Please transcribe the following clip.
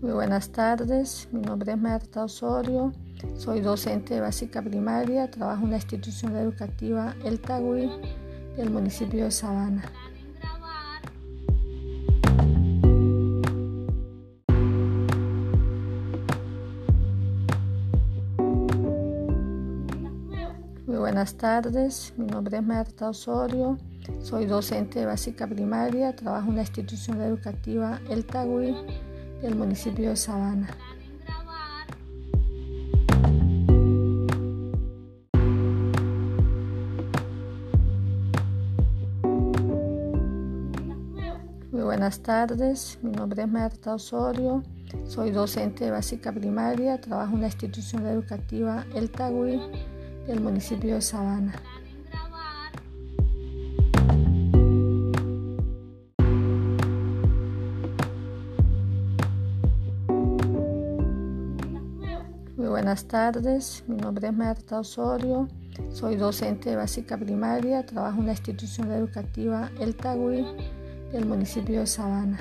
buenas tardes, mi nombre es Marta Osorio, soy docente de básica primaria, trabajo en la institución educativa El Tagui del municipio de Sabana. Muy buenas tardes, mi nombre es Marta Osorio, soy docente de básica primaria, trabajo en la institución educativa El Tagui del municipio de Sabana. Muy buenas tardes, mi nombre es Marta Osorio, soy docente de básica primaria, trabajo en la institución educativa El Tagui del municipio de Sabana. Buenas tardes, mi nombre es Marta Osorio, soy docente de básica primaria, trabajo en la institución educativa El Tagui del municipio de Sabana.